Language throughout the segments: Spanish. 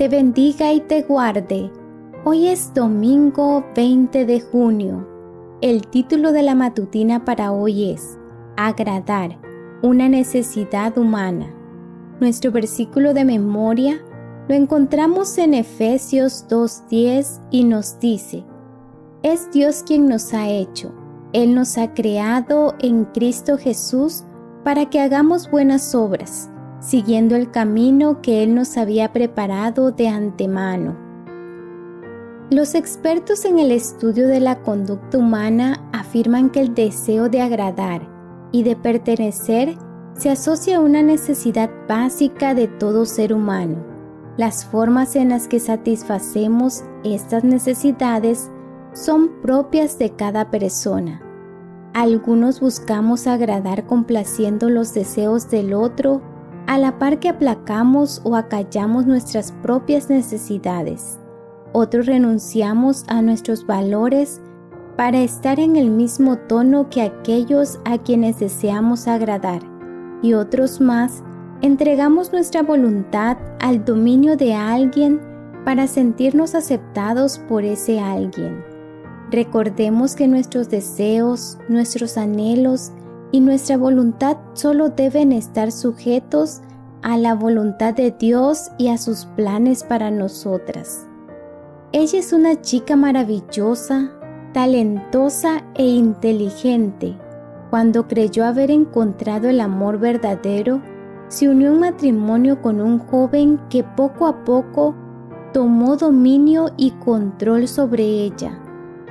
te bendiga y te guarde. Hoy es domingo 20 de junio. El título de la matutina para hoy es Agradar, una necesidad humana. Nuestro versículo de memoria lo encontramos en Efesios 2.10 y nos dice, es Dios quien nos ha hecho, Él nos ha creado en Cristo Jesús para que hagamos buenas obras siguiendo el camino que Él nos había preparado de antemano. Los expertos en el estudio de la conducta humana afirman que el deseo de agradar y de pertenecer se asocia a una necesidad básica de todo ser humano. Las formas en las que satisfacemos estas necesidades son propias de cada persona. Algunos buscamos agradar complaciendo los deseos del otro a la par que aplacamos o acallamos nuestras propias necesidades. Otros renunciamos a nuestros valores para estar en el mismo tono que aquellos a quienes deseamos agradar. Y otros más entregamos nuestra voluntad al dominio de alguien para sentirnos aceptados por ese alguien. Recordemos que nuestros deseos, nuestros anhelos y nuestra voluntad solo deben estar sujetos a la voluntad de Dios y a sus planes para nosotras. Ella es una chica maravillosa, talentosa e inteligente. Cuando creyó haber encontrado el amor verdadero, se unió en matrimonio con un joven que poco a poco tomó dominio y control sobre ella,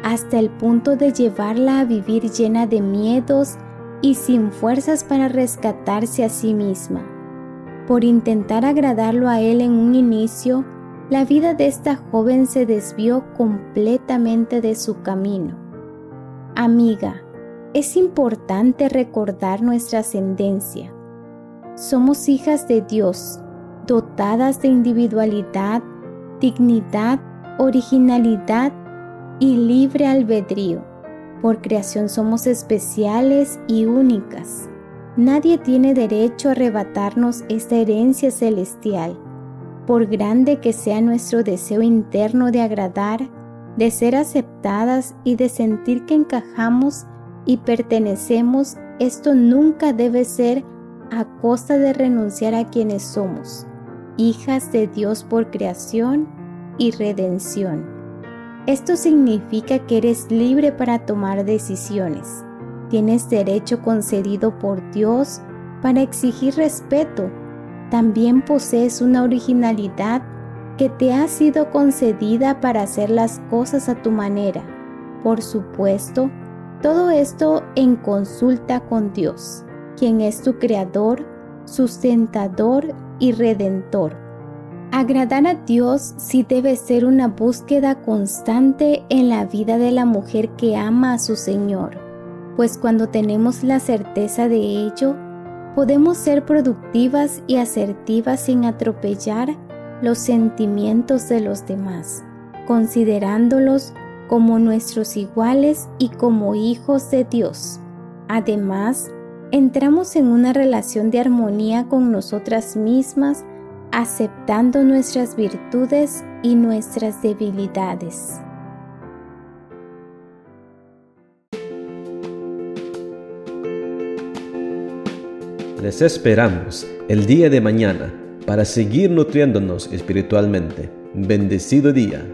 hasta el punto de llevarla a vivir llena de miedos y sin fuerzas para rescatarse a sí misma. Por intentar agradarlo a él en un inicio, la vida de esta joven se desvió completamente de su camino. Amiga, es importante recordar nuestra ascendencia. Somos hijas de Dios, dotadas de individualidad, dignidad, originalidad y libre albedrío. Por creación somos especiales y únicas. Nadie tiene derecho a arrebatarnos esta herencia celestial. Por grande que sea nuestro deseo interno de agradar, de ser aceptadas y de sentir que encajamos y pertenecemos, esto nunca debe ser a costa de renunciar a quienes somos, hijas de Dios por creación y redención. Esto significa que eres libre para tomar decisiones. Tienes derecho concedido por Dios para exigir respeto. También posees una originalidad que te ha sido concedida para hacer las cosas a tu manera. Por supuesto, todo esto en consulta con Dios, quien es tu creador, sustentador y redentor. Agradar a Dios sí debe ser una búsqueda constante en la vida de la mujer que ama a su Señor, pues cuando tenemos la certeza de ello, podemos ser productivas y asertivas sin atropellar los sentimientos de los demás, considerándolos como nuestros iguales y como hijos de Dios. Además, entramos en una relación de armonía con nosotras mismas aceptando nuestras virtudes y nuestras debilidades. Les esperamos el día de mañana para seguir nutriéndonos espiritualmente. Bendecido día.